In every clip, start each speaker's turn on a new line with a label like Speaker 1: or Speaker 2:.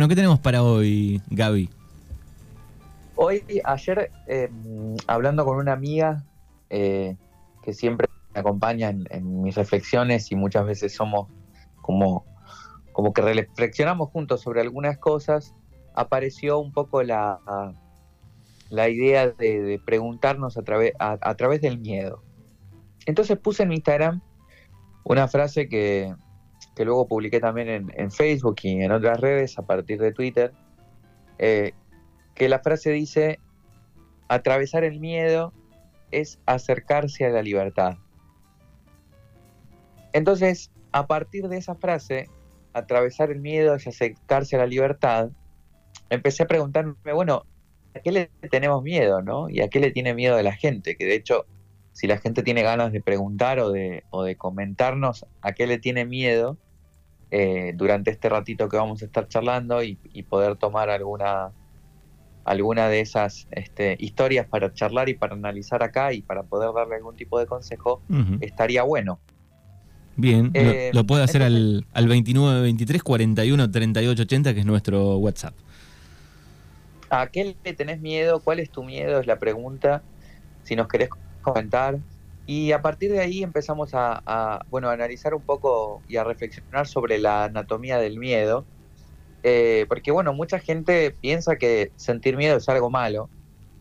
Speaker 1: Bueno, ¿qué tenemos para hoy, Gaby?
Speaker 2: Hoy, ayer, em, hablando con una amiga eh, que siempre me acompaña en, mis reflexiones y muchas veces somos como, como que reflexionamos juntos sobre algunas cosas, apareció un poco la, la idea de, preguntarnos a, través a, través del miedo. Entonces puse en Instagram una frase que, luego publiqué también en, en, Facebook y en otras redes a partir de Twitter, eh, que la frase dice, atravesar el miedo es acercarse a la libertad. Entonces, a partir de esa frase, atravesar el miedo es acercarse a la libertad, empecé a preguntarme, bueno, ¿a qué le tenemos miedo, no? ¿Y a qué le tiene miedo de la gente? Que de hecho, si la gente tiene ganas de preguntar o de, o de comentarnos a qué le tiene miedo, eh, durante este ratito que vamos a estar charlando y poder tomar alguna alguna de esas este, historias para charlar y para analizar acá y para poder darle algún tipo de consejo, estaría bueno.
Speaker 1: Bien, lo, eh, puede hacer al, al 29 23 41 38 80, que es nuestro WhatsApp.
Speaker 2: ¿A qué le tenés miedo? ¿Cuál es tu miedo? Es la pregunta. Si nos querés comentar. Y a partir de ahí empezamos a, bueno, a analizar un poco y a reflexionar sobre la anatomía del miedo eh, porque bueno, mucha gente piensa que sentir miedo es algo malo,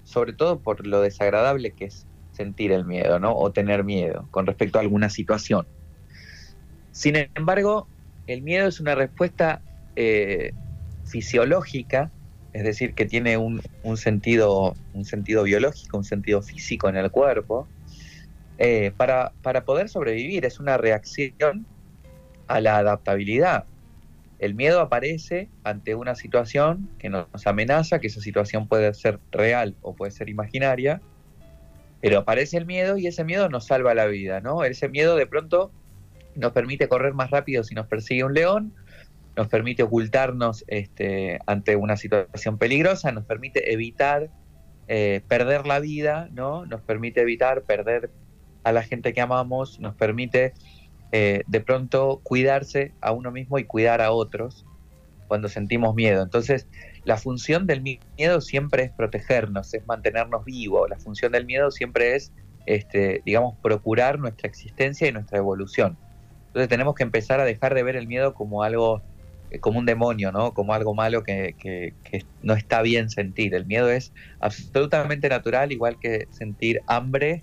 Speaker 2: sobre todo por lo desagradable que es sentir el miedo, ¿no? O tener miedo con respecto a alguna situación. Sin embargo, el miedo es una respuesta eh, fisiológica, es decir, que tiene un, sentido, un sentido biológico, un sentido físico en el cuerpo, eh, para, poder sobrevivir. Es una reacción a la adaptabilidad. El miedo aparece ante una situación que nos amenaza, que esa situación puede ser real o puede ser imaginaria, pero aparece el miedo y ese miedo nos salva la vida, ¿no? Ese miedo de pronto nos permite correr más rápido si nos persigue un león, nos permite ocultarnos este, ante una situación peligrosa, nos permite evitar eh, perder la vida, ¿no? Nos permite evitar perder a la gente que amamos, nos permite eh, de pronto cuidarse a uno mismo y cuidar a otros cuando sentimos miedo. Entonces, la función del miedo siempre es protegernos, es mantenernos vivos. La función del miedo siempre es, este, digamos, procurar nuestra existencia y nuestra evolución. Entonces tenemos que empezar a dejar de ver el miedo como algo, eh, como un demonio, ¿no? Como algo malo que, que no está bien sentir. El miedo es absolutamente natural, igual que sentir hambre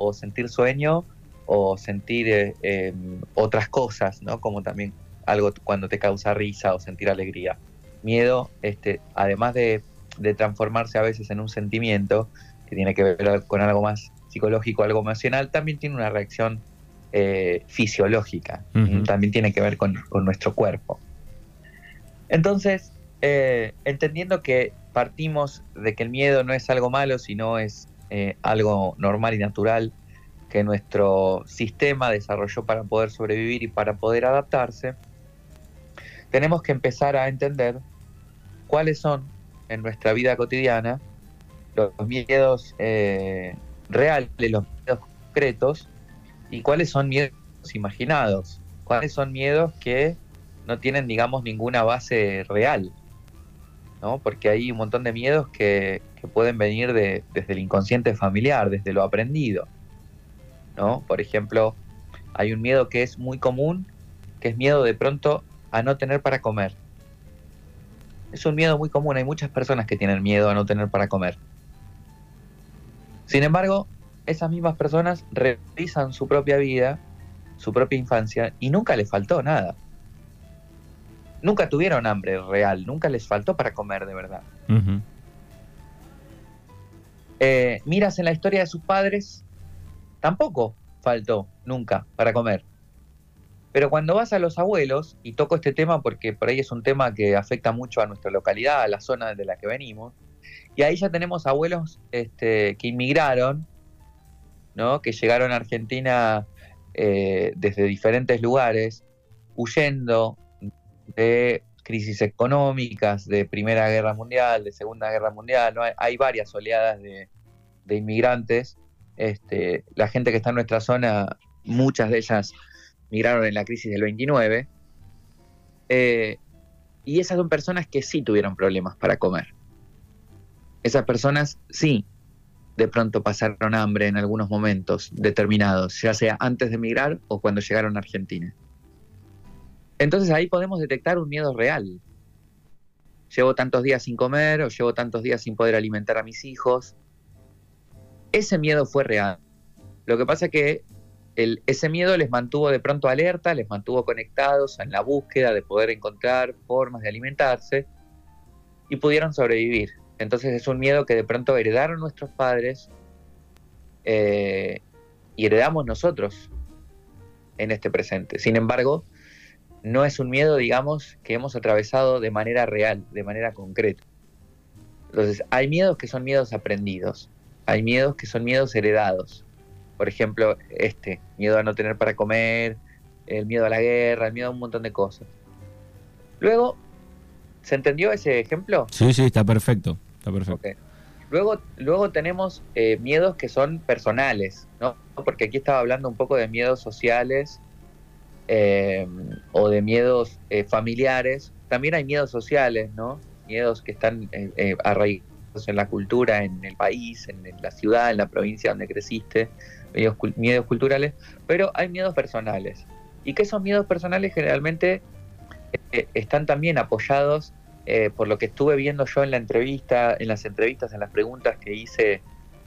Speaker 2: o sentir sueño o sentir eh, em, otras cosas, ¿no? Como también algo cuando te causa risa o sentir alegría. Miedo, este, además de, transformarse a veces en un sentimiento que tiene que ver con algo más psicológico, algo emocional, también tiene una reacción eh, fisiológica, también tiene que ver con, nuestro cuerpo. Entonces, eh, entendiendo que partimos de que el miedo no es algo malo, sino es algo normal y natural, que nuestro sistema desarrolló para poder sobrevivir y para poder adaptarse, tenemos que empezar a entender cuáles son en nuestra vida cotidiana los miedos eh, reales, los miedos concretos y cuáles son miedos imaginados, cuáles son miedos que no tienen, digamos, ninguna base real, ¿no? Porque hay un montón de miedos que, pueden venir de, desde el inconsciente familiar, desde lo aprendido. ¿no? Por ejemplo, hay un miedo que es muy común, que es miedo de pronto a no tener para comer. Es un miedo muy común, hay muchas personas que tienen miedo a no tener para comer. Sin embargo, esas mismas personas revisan su propia vida, su propia infancia, y nunca les faltó nada. Nunca tuvieron hambre real, nunca les faltó para comer de verdad. Eh, miras en la historia de sus padres tampoco faltó nunca para comer. Pero cuando vas a los abuelos, y toco este tema porque por ahí es un tema que afecta mucho a nuestra localidad, a la zona de la que venimos, y ahí ya tenemos abuelos este, que inmigraron, ¿no? que llegaron a Argentina eh, desde diferentes lugares, huyendo de crisis económicas, de Primera Guerra Mundial, de Segunda Guerra Mundial, hay, varias oleadas de, de inmigrantes este, la gente que está en nuestra zona, muchas de ellas migraron en la crisis del 29. Eh, y esas son personas que sí tuvieron problemas para comer. Esas personas sí de pronto pasaron hambre en algunos momentos determinados, ya sea antes de emigrar o cuando llegaron a Argentina. Entonces ahí podemos detectar un miedo real. Llevo tantos días sin comer o llevo tantos días sin poder alimentar a mis hijos. Ese miedo fue real. Lo que pasa es que ese miedo les mantuvo de pronto alerta, les mantuvo conectados en la búsqueda de poder encontrar formas de alimentarse y pudieron sobrevivir. Entonces es un miedo que de pronto heredaron nuestros padres eh, y heredamos nosotros en este presente. Sin embargo, no es un miedo, digamos, que hemos atravesado de manera real, de manera concreta. Entonces, hay miedos que son miedos aprendidos, hay miedos que son miedos heredados. Por ejemplo, este, miedo a no tener para comer, el miedo a la guerra, el miedo a un montón de cosas. Luego, ¿se entendió ese ejemplo?
Speaker 1: Sí, sí, está perfecto.
Speaker 2: Luego, luego tenemos eh, miedos que son personales, ¿no? Porque aquí estaba hablando un poco de miedos sociales eh, o de miedos eh, familiares. También hay miedos sociales, ¿no? Miedos que están arraigados en la cultura, en el país, en, la ciudad, en la provincia donde creciste, miedos, miedos culturales, pero hay miedos personales. Y que esos miedos personales generalmente están también apoyados eh, por lo que estuve viendo yo en la entrevista, en las entrevistas, en las preguntas que hice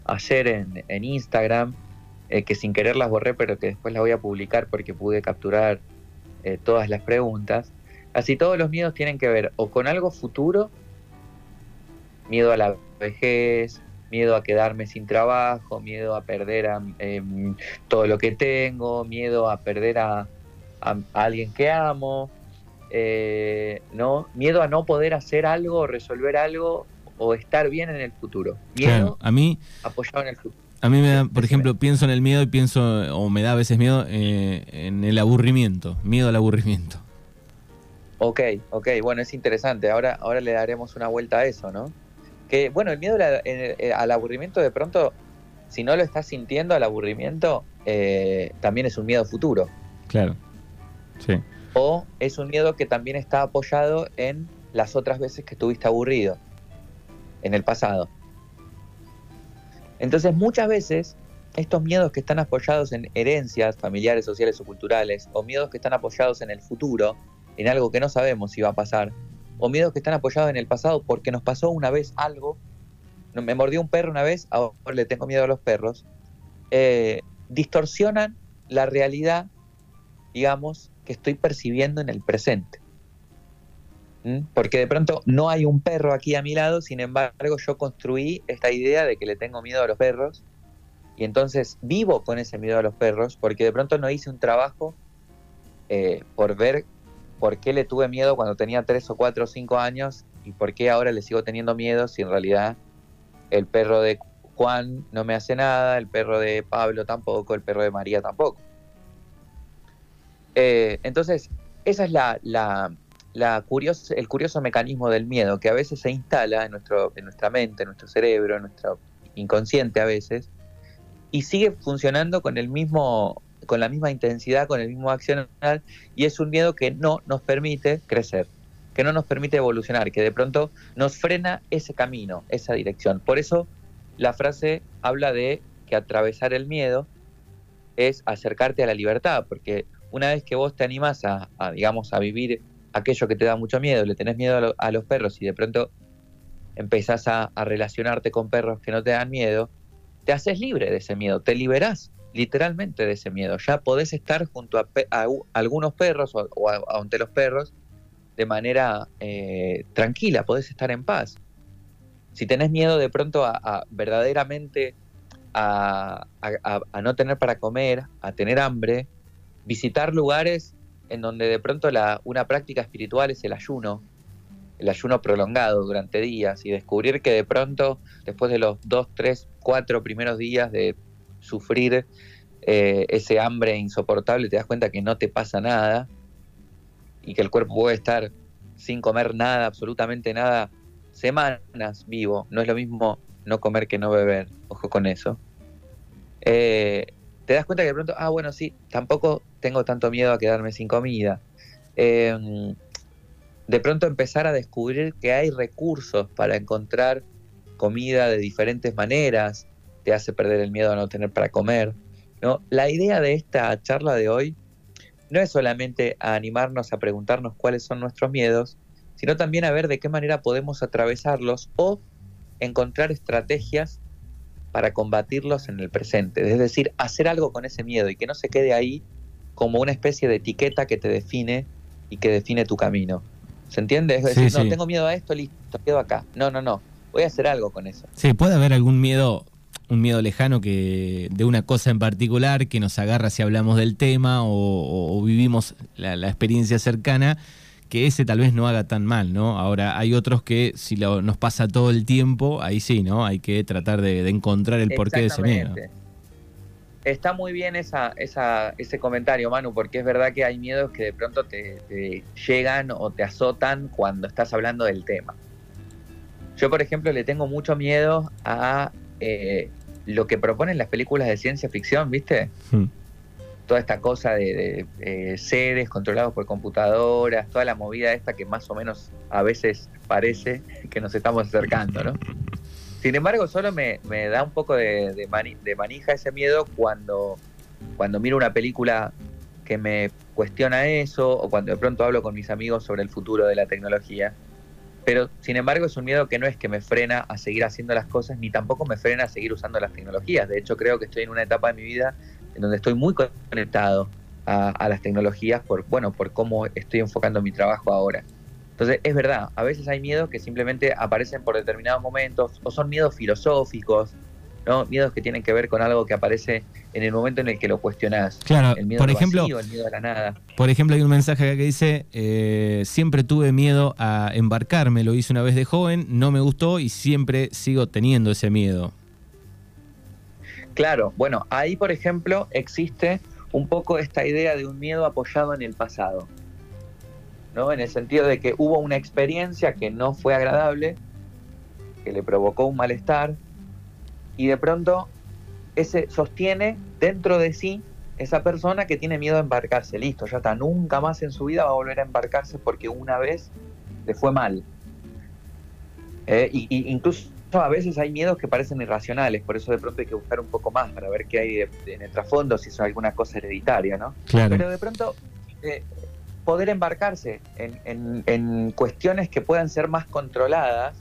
Speaker 2: ayer en, Instagram, eh, que sin querer las borré, pero que después las voy a publicar porque pude capturar eh, todas las preguntas. Así todos los miedos tienen que ver o con algo futuro, miedo a la vejez, miedo a quedarme sin trabajo, miedo a perder em, todo lo que tengo, miedo a perder a alguien que amo, eh, ¿no? Miedo a no poder hacer algo, resolver algo o estar bien en el futuro. Miedo
Speaker 1: a mí,
Speaker 2: apoyado en el futuro.
Speaker 1: A mí me da, por ejemplo, pienso en el miedo y pienso, o me da a veces miedo, eh, en el aburrimiento, miedo al aburrimiento.
Speaker 2: Ok, ok, bueno, es interesante. Ahora, ahora le daremos una vuelta a eso, ¿no? Que, bueno, el miedo eh, al aburrimiento de pronto, si no lo estás sintiendo al aburrimiento, también es un miedo futuro.
Speaker 1: Claro, sí
Speaker 2: o es un miedo que también está apoyado en las otras veces que estuviste aburrido, en el pasado. Entonces muchas veces estos miedos que están apoyados en herencias familiares, sociales o culturales, o miedos que están apoyados en el futuro, en algo que no sabemos si va a pasar, o miedos que están apoyados en el pasado porque nos pasó una vez algo, me mordió un perro una vez, ahora le tengo miedo a los perros, eh, distorsionan la realidad, digamos, que estoy percibiendo en el presente. Porque de pronto no hay un perro aquí a mi lado, sin embargo yo construí esta idea de que le tengo miedo a los perros y entonces vivo con ese miedo a los perros porque de pronto no hice un trabajo eh, por ver por qué le tuve miedo cuando tenía 3 o 4 o 5 años y por qué ahora le sigo teniendo miedo si en realidad el perro de Juan no me hace nada, el perro de Pablo tampoco, el perro de María tampoco. Eh, entonces, esa es la, el curioso mecanismo del miedo que a veces se instala en, nuestro, en nuestra mente, en nuestro cerebro, en nuestro inconsciente a veces, y sigue funcionando con el mismo con la misma intensidad, con el mismo accionar, y es un miedo que no nos permite crecer, que no nos permite evolucionar, que de pronto nos frena ese camino, esa dirección. Por eso la frase habla de que atravesar el miedo es acercarte a la libertad, porque una vez que vos te animás a, digamos, a vivir aquello que te da mucho miedo, le tenés miedo a, los perros y de pronto empezás a, relacionarte con perros que no te dan miedo, te haces libre de ese miedo, te liberás literalmente de ese miedo. Ya podés estar junto a, algunos perros o, ante los perros de manera eh, tranquila, podés estar en paz. Si tenés miedo de pronto a, verdaderamente a, no tener para comer, a tener hambre, visitar lugares en donde de pronto la, una práctica espiritual es el ayuno, el ayuno prolongado durante días y descubrir que de pronto, después de los dos, tres, cuatro primeros días de sufrir eh, ese hambre insoportable, te das cuenta que no te pasa nada y que el cuerpo puede estar sin comer nada, absolutamente nada, semanas vivo. No es lo mismo no comer que no beber, ojo con eso. Eh, te das cuenta que de pronto, ah, bueno, sí, tampoco tengo tanto miedo a quedarme sin comida. Em, de pronto empezar a descubrir que hay recursos para encontrar comida de diferentes maneras, te hace perder el miedo a no tener para comer. ¿no? La idea de esta charla de hoy no es solamente a animarnos a preguntarnos cuáles son nuestros miedos, sino también a ver de qué manera podemos atravesarlos o encontrar estrategias para combatirlos en el presente. Es decir, hacer algo con ese miedo y que no se quede ahí como una especie de etiqueta que te define y que define tu camino. ¿Se entiende? Es decir, no, tengo miedo a esto, listo, quedo acá. No, no, no. Voy a hacer algo con eso.
Speaker 1: Sí, puede haber algún miedo un miedo lejano que de una cosa en particular que nos agarra si hablamos del tema o, vivimos la, experiencia cercana, que ese tal vez no haga tan mal, ¿no? Ahora, hay otros que si lo, nos pasa todo el tiempo, ahí sí, ¿no? Hay que tratar de, encontrar el porqué de ese miedo.
Speaker 2: Está muy bien esa, esa, ese comentario, Manu, porque es verdad que hay miedos que de pronto te, llegan o te azotan cuando estás hablando del tema. Yo, por ejemplo, le tengo mucho miedo a eh, lo que proponen las películas de ciencia ficción, ¿viste? Hmm. Toda esta cosa de, seres controlados por computadoras, toda la movida esta que más o menos a veces parece que nos estamos acercando, ¿no? Sin embargo, solo me, da un poco de, manija ese miedo cuando, cuando miro una película que me cuestiona eso o cuando de pronto hablo con mis amigos sobre el futuro de la tecnología. Pero sin embargo es un miedo que no es que me frena a seguir haciendo las cosas ni tampoco me frena a seguir usando las tecnologías. De hecho creo que estoy en una etapa de mi vida en donde estoy muy conectado a, las tecnologías por, bueno, por cómo estoy enfocando mi trabajo ahora. Entonces es verdad, a veces hay miedos que simplemente aparecen por determinados momentos o son miedos filosóficos, ¿no? Miedos que tienen que ver con algo que aparece en el momento en el que lo cuestionás.
Speaker 1: Claro,
Speaker 2: el miedo
Speaker 1: por ejemplo,
Speaker 2: el miedo a la nada.
Speaker 1: Por ejemplo, hay un mensaje acá que dice, eh, siempre tuve miedo a embarcarme, lo hice una vez de joven, no me gustó y siempre sigo teniendo ese miedo.
Speaker 2: Claro, bueno, ahí por ejemplo existe un poco esta idea de un miedo apoyado en el pasado, ¿no? En el sentido de que hubo una experiencia que no fue agradable, que le provocó un malestar, y de pronto ese sostiene dentro de sí esa persona que tiene miedo a embarcarse. Listo, ya está, nunca más en su vida va a volver a embarcarse porque una vez le fue mal. Eh, y, incluso a veces hay miedos que parecen irracionales, por eso de pronto hay que buscar un poco más para ver qué hay en el trasfondo, si es alguna cosa hereditaria, ¿no? Pero de pronto eh, poder embarcarse en, en cuestiones que puedan ser más controladas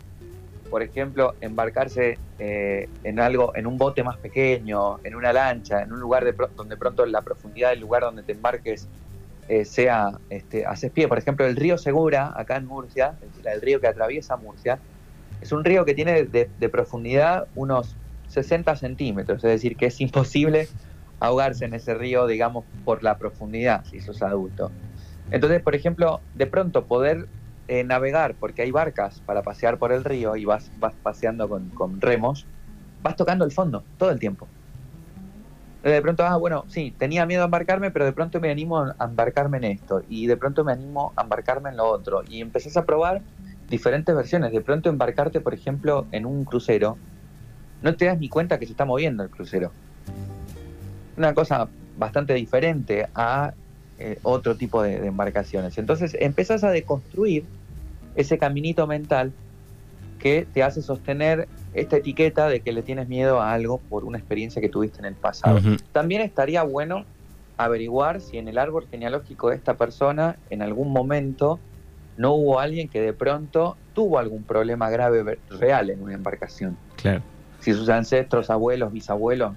Speaker 2: por ejemplo, embarcarse eh, en algo, en un bote más pequeño, en una lancha, en un lugar de donde pronto la profundidad del lugar donde te embarques eh, sea, este, haces pie. Por ejemplo, el río Segura, acá en Murcia, el, río que atraviesa Murcia, es un río que tiene de, profundidad unos 60 centímetros, es decir, que es imposible ahogarse en ese río, digamos, por la profundidad, si sos adulto. Entonces, por ejemplo, de pronto poder eh, navegar, porque hay barcas para pasear por el río y vas, vas paseando con, remos, vas tocando el fondo todo el tiempo. De pronto, ah, bueno, sí, tenía miedo a embarcarme, pero de pronto me animo a embarcarme en esto, y de pronto me animo a embarcarme en lo otro, y empezás a probar diferentes versiones. De pronto embarcarte, por ejemplo, en un crucero, no te das ni cuenta que se está moviendo el crucero. Una cosa bastante diferente a eh, otro tipo de, embarcaciones. Entonces empezás a deconstruir ese caminito mental que te hace sostener esta etiqueta de que le tienes miedo a algo por una experiencia que tuviste en el pasado. También estaría bueno averiguar si en el árbol genealógico de esta persona en algún momento no hubo alguien que de pronto tuvo algún problema grave real en una embarcación.
Speaker 1: Claro.
Speaker 2: Si sus ancestros, abuelos, bisabuelos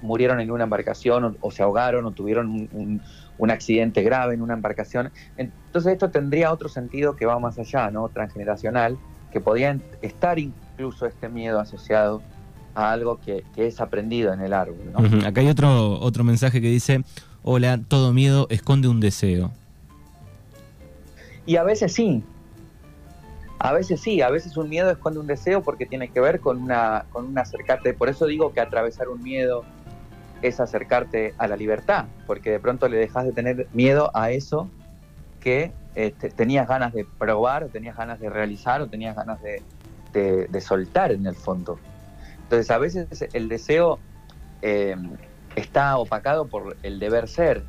Speaker 2: murieron en una embarcación o, se ahogaron o tuvieron un, un accidente grave en una embarcación. Entonces esto tendría otro sentido que va más allá, ¿no? Transgeneracional, que podría estar incluso este miedo asociado a algo que, es aprendido en el árbol. ¿no?
Speaker 1: Acá hay otro, otro mensaje que dice, hola, todo miedo esconde un deseo.
Speaker 2: Y a veces sí, a veces sí, a veces un miedo esconde un deseo porque tiene que ver con una, con un acercarte, por eso digo que atravesar un miedo es acercarte a la libertad, porque de pronto le dejas de tener miedo a eso que este, tenías ganas de probar, o tenías ganas de realizar, o tenías ganas de, soltar en el fondo. Entonces a veces el deseo eh, está opacado por el deber ser,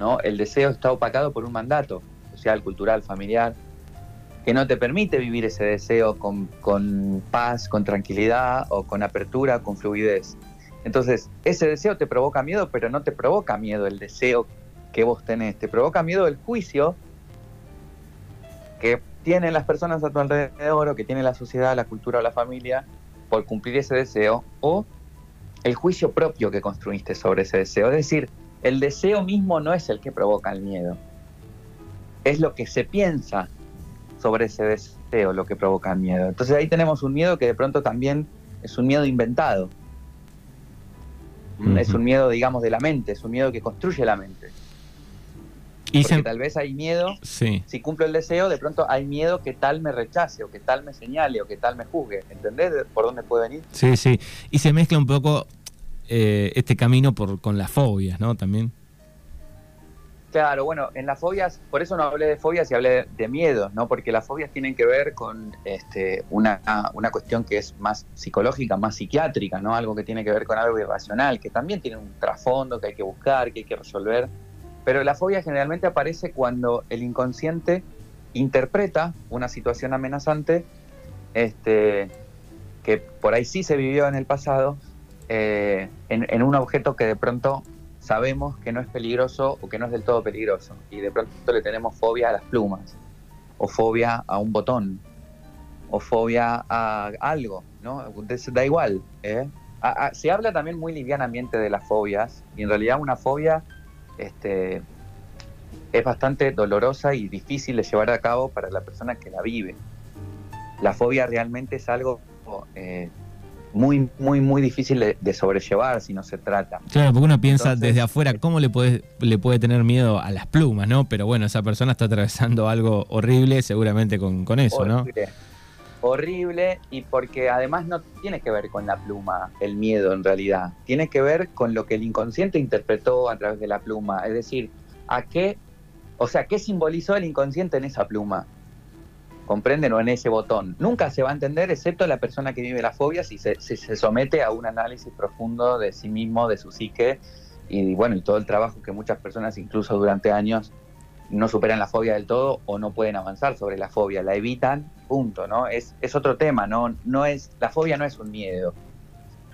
Speaker 2: ¿no? El deseo está opacado por un mandato social, cultural, familiar, que no te permite vivir ese deseo con, con paz, con tranquilidad o con apertura, con fluidez. Entonces, ese deseo te provoca miedo, pero no te provoca miedo el deseo que vos tenés, te provoca miedo el juicio que tienen las personas a tu alrededor o que tiene la sociedad, la cultura o la familia por cumplir ese deseo o el juicio propio que construiste sobre ese deseo. Es decir, el deseo mismo no es el que provoca el miedo, es lo que se piensa sobre ese deseo lo que provoca el miedo. Entonces ahí tenemos un miedo que de pronto también es un miedo inventado. Es un miedo, digamos, de la mente, es un miedo que construye la mente. Y Porque tal vez hay miedo, si cumplo el deseo, de pronto hay miedo que tal me rechace, o que tal me señale, o que tal me juzgue. ¿Entendés por dónde puede venir?
Speaker 1: Sí, sí. Y se mezcla un poco eh, este camino por, con las fobias, ¿no? También.
Speaker 2: Claro, bueno, en las fobias, por eso no hablé de fobias y hablé de miedos, ¿no? Porque las fobias tienen que ver con este, una, una cuestión que es más psicológica, más psiquiátrica, ¿no? Algo que tiene que ver con algo irracional, que también tiene un trasfondo que hay que buscar, que hay que resolver. Pero la fobia generalmente aparece cuando el inconsciente interpreta una situación amenazante, este, que por ahí sí se vivió en el pasado, eh, en, en un objeto que de pronto sabemos que no es peligroso o que no es del todo peligroso. Y de pronto le tenemos fobia a las plumas, o fobia a un botón, o fobia a algo, ¿no? Da igual. ¿eh? se habla también muy livianamente de las fobias, y en realidad una fobia este, es bastante dolorosa y difícil de llevar a cabo para la persona que la vive. La fobia realmente es algo eh, muy, muy, muy difícil de, sobrellevar si no se trata.
Speaker 1: Claro, porque uno piensa desde afuera cómo le puede, le puede tener miedo a las plumas, ¿no? Pero bueno, esa persona está atravesando algo horrible seguramente con, eso, ¿no?
Speaker 2: Horrible y porque además no tiene que ver con la pluma el miedo en realidad, tiene que ver con lo que el inconsciente interpretó a través de la pluma, es decir, a qué, o sea, qué simbolizó el inconsciente en esa pluma comprenden o en ese botón. Nunca se va a entender, excepto la persona que vive la fobia, si se, se somete a un análisis profundo de sí mismo, de su psique, y bueno, y todo el trabajo que muchas personas, incluso durante años, no superan la fobia del todo o no pueden avanzar sobre la fobia, la evitan, punto, ¿no? Es, es otro tema, ¿no? no es, la fobia no es un miedo.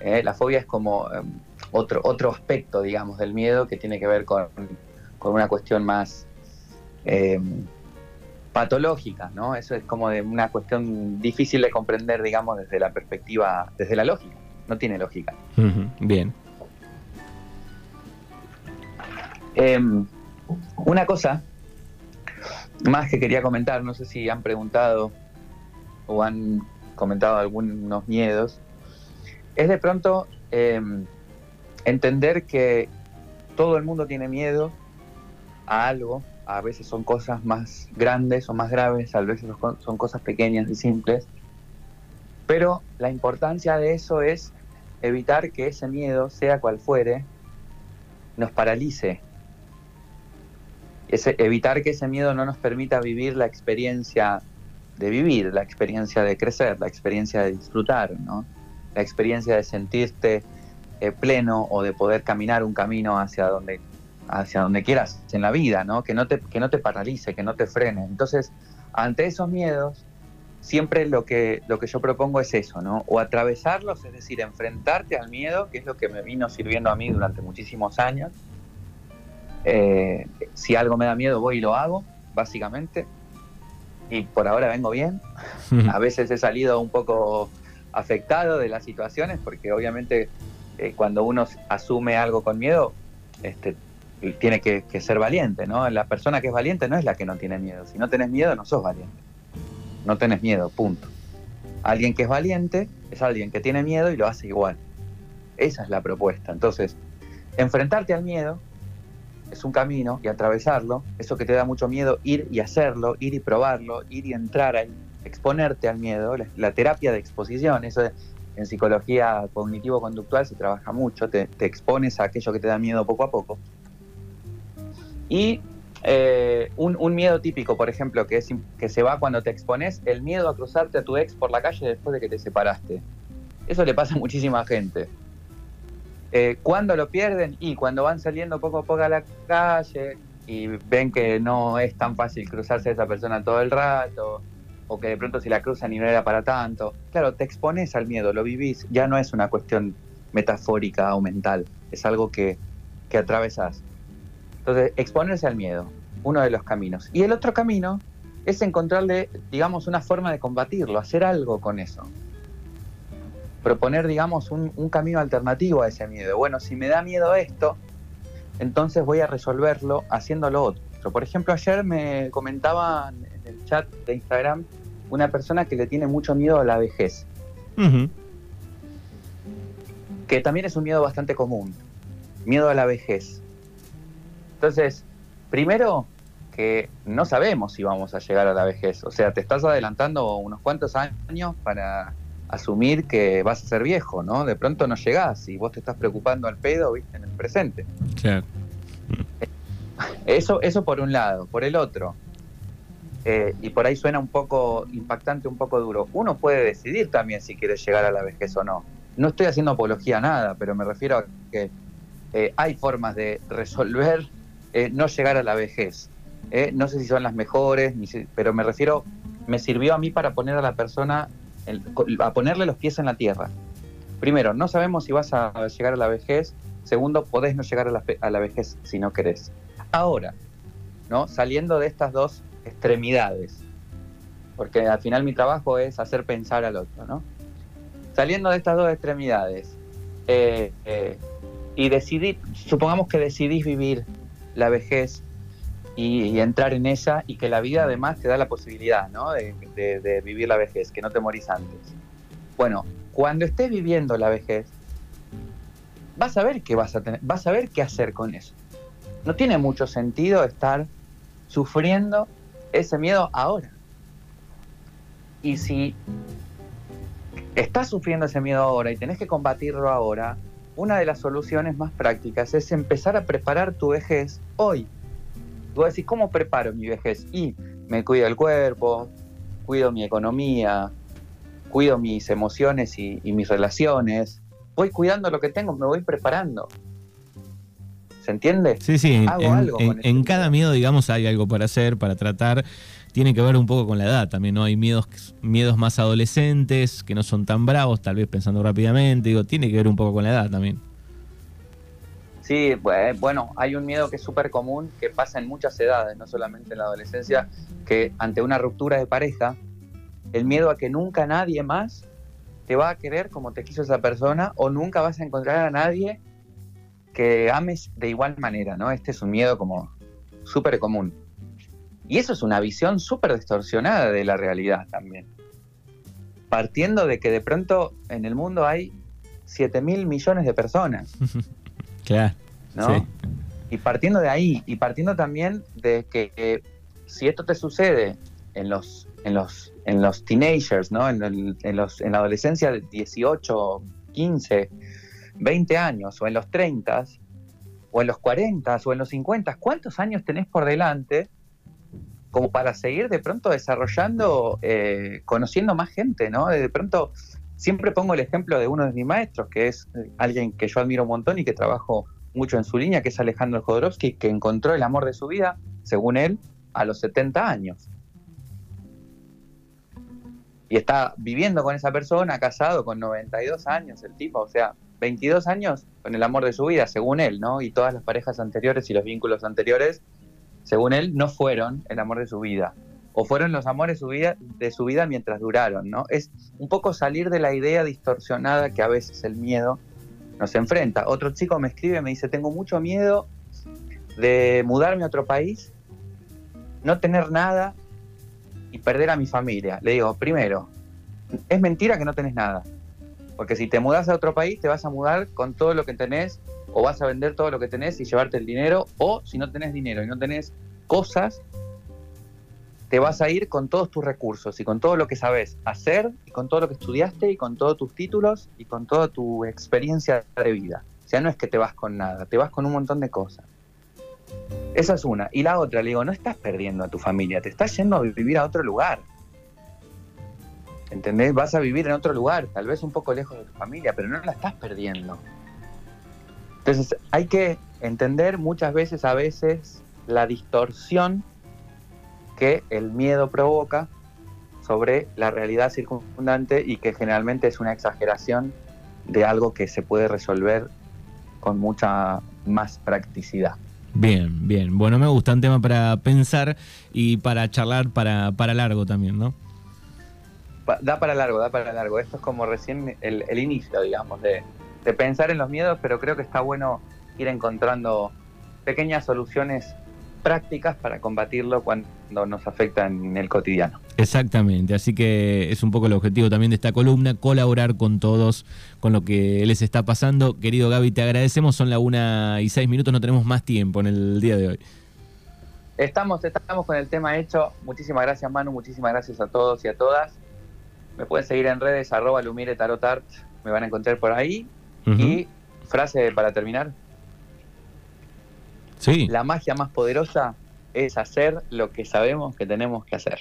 Speaker 2: ¿eh? La fobia es como em, otro, otro aspecto, digamos, del miedo que tiene que ver con, con una cuestión más em, patológica, ¿no? Eso es como de una cuestión difícil de comprender, digamos, desde la perspectiva, desde la lógica. No tiene lógica.
Speaker 1: bien.
Speaker 2: Em, una cosa más que quería comentar, no sé si han preguntado o han comentado algunos miedos, es de pronto em, entender que todo el mundo tiene miedo a algo a veces son cosas más grandes o más graves, a veces son cosas pequeñas y simples, pero la importancia de eso es evitar que ese miedo, sea cual fuere, nos paralice. evitar que ese miedo no nos permita vivir la experiencia de vivir, la experiencia de crecer, la experiencia de disfrutar, ¿no? la experiencia de sentirte eh, pleno o de poder caminar un camino hacia donde hacia donde quieras en la vida, ¿no? Que no te, que no te paralice, que no te frene. Entonces, ante esos miedos, siempre lo que, lo que yo propongo es eso, ¿no? O atravesarlos, es decir, enfrentarte al miedo, que es lo que me vino sirviendo a mí durante muchísimos años. Eh, si algo me da miedo, voy y lo hago, básicamente. Y por ahora vengo bien. A veces he salido un poco afectado de las situaciones, porque obviamente eh, cuando uno asume algo con miedo, este, tiene que, ser valiente, ¿no? La persona que es valiente no es la que no tiene miedo. Si no tenés miedo, no sos valiente. No tenés miedo, punto. Alguien que es valiente es alguien que tiene miedo y lo hace igual. Esa es la propuesta. Entonces, enfrentarte al miedo es un camino y atravesarlo, eso que te da mucho miedo, ir y hacerlo, ir y probarlo, ir y entrar ahí, exponerte al miedo, la, terapia de exposición, eso en psicología cognitivo-conductual se trabaja mucho, te expones a aquello que te da miedo poco a poco y eh, un, miedo típico, por ejemplo, que, es, que se va cuando te expones, el miedo a cruzarte a tu ex por la calle después de que te separaste. Eso le pasa a muchísima gente. Eh, cuando lo pierden? Y cuando van saliendo poco a poco a la calle, y ven que no es tan fácil cruzarse a esa persona todo el rato, o que de pronto si la cruzan y no era para tanto. Claro, te expones al miedo, lo vivís, ya no es una cuestión metafórica o mental, es algo que, que atravesás. Entonces, exponerse al miedo, uno de los caminos. Y el otro camino es encontrarle, digamos, una forma de combatirlo, hacer algo con eso. Proponer, digamos, un, un camino alternativo a ese miedo. Bueno, si me da miedo esto, entonces voy a resolverlo haciendo lo otro. Por ejemplo, ayer me comentaban en el chat de Instagram una persona que le tiene mucho miedo a la vejez, que también es un miedo bastante común, miedo a la vejez. Entonces, primero que no sabemos si vamos a llegar a la vejez, o sea, te estás adelantando unos cuantos años para asumir que vas a ser viejo, ¿no? De pronto no llegás y vos te estás preocupando al pedo, ¿viste? En el presente. Claro. Eso, eso por un lado. Por el otro, eh, y por ahí suena un poco impactante, un poco duro, uno puede decidir también si quiere llegar a la vejez o no. No estoy haciendo apología a nada, pero me refiero a que eh, hay formas de resolver eh, no llegar a la vejez. no sé si son las mejores, pero me refiero, me sirvió a mí para poner a la persona a ponerle los pies en la tierra. Primero, no sabemos si vas a llegar a la vejez. Segundo, podés no llegar a la, vejez si no querés. Ahora, ¿no? Saliendo de estas dos extremidades, porque al final mi trabajo es hacer pensar al otro, ¿no? Saliendo de estas dos extremidades eh, eh, y decidir, supongamos que decidís vivir la vejez y, entrar en ella y que la vida además te da la posibilidad ¿no? de, vivir la vejez, que no te morís antes. Bueno, cuando estés viviendo la vejez, vas a ver qué vas a tener, vas a ver qué hacer con eso. No tiene mucho sentido estar sufriendo ese miedo ahora. Y si estás sufriendo ese miedo ahora y tenés que combatirlo ahora, una de las soluciones más prácticas es empezar a preparar tu vejez hoy. Tú decís, ¿cómo preparo mi vejez? Y me cuido el cuerpo, cuido mi economía, cuido mis emociones y, mis relaciones. Voy cuidando lo que tengo, me voy preparando. ¿Se entiende?
Speaker 1: Sí, sí, en, en cada miedo, digamos, hay algo para hacer, para tratar. Tiene que ver un poco con la edad también, ¿no? Hay miedos, miedos más adolescentes, que no son tan bravos, tal vez pensando rápidamente. Digo, tiene que ver un poco con la edad también.
Speaker 2: Sí, bueno, hay un miedo que es súper común, que pasa en muchas edades, no solamente en la adolescencia, que ante una ruptura de pareja, el miedo a que nunca nadie más te va a querer como te quiso esa persona o nunca vas a encontrar a nadie que ames de igual manera, ¿no? Este es un miedo como súper común. Y eso es una visión súper distorsionada de la realidad también. Partiendo de que de pronto en el mundo hay 7 mil millones de personas.
Speaker 1: Claro.
Speaker 2: ¿no? Y partiendo de ahí, y partiendo también de que si esto te sucede en los, en los, en los teenagers, ¿no? En, los, en la adolescencia de 18, 15, 20 años, o en los 30, o en los 40, o en los 50, ¿cuántos años tenés por delante como para seguir de pronto desarrollando, eh, conociendo más gente, ¿no? De pronto Siempre pongo el ejemplo de uno de mis maestros, que es eh, alguien que yo admiro un montón y que trabajo mucho en su línea, que es Alejandro Jodorowsky, que encontró el amor de su vida, según él, a los 70 años. Y está viviendo con esa persona, casado con 92 años, el tipo, o sea, 22 años con el amor de su vida, según él, ¿no? Y todas las parejas anteriores y los vínculos anteriores, según él, no fueron el amor de su vida o fueron los amores de su vida mientras duraron, ¿no? Es un poco salir de la idea distorsionada que a veces el miedo nos enfrenta. Otro chico me escribe, me dice, tengo mucho miedo de mudarme a otro país, no tener nada y perder a mi familia. Le digo, primero, es mentira que no tenés nada. Porque si te mudas a otro país, te vas a mudar con todo lo que tenés, o vas a vender todo lo que tenés y llevarte el dinero, o si no tenés dinero y no tenés cosas, te vas a ir con todos tus recursos y con todo lo que sabes hacer y con todo lo que estudiaste y con todos tus títulos y con toda tu experiencia de vida. O sea, no es que te vas con nada, te vas con un montón de cosas. Esa es una. Y la otra, le digo, no estás perdiendo a tu familia, te estás yendo a vivir a otro lugar. ¿Entendés? Vas a vivir en otro lugar, tal vez un poco lejos de tu familia, pero no la estás perdiendo. Entonces hay que entender muchas veces, a veces, la distorsión que el miedo provoca sobre la realidad circundante y que generalmente es una exageración de algo que se puede resolver con mucha más practicidad.
Speaker 1: Bien, bien. Bueno, me gusta un tema para pensar y para charlar para, para largo también, ¿no?
Speaker 2: Da para largo, da para largo. Esto es como recién el, inicio, digamos, de, de pensar en los miedos, pero creo que está bueno ir encontrando pequeñas soluciones prácticas para combatirlo cuando nos afecta en el cotidiano.
Speaker 1: Exactamente, así que es un poco el objetivo también de esta columna, colaborar con todos, con lo que les está pasando. Querido Gaby, te agradecemos, son la una y seis minutos, no tenemos más tiempo en el día de hoy.
Speaker 2: Estamos, estamos con el tema hecho. Muchísimas gracias Manu, muchísimas gracias a todos y a todas. Me pueden seguir en redes, arroba Lumire Tarotart, me van a encontrar por ahí. Y frase para terminar. La magia más poderosa es hacer lo que sabemos que tenemos que hacer.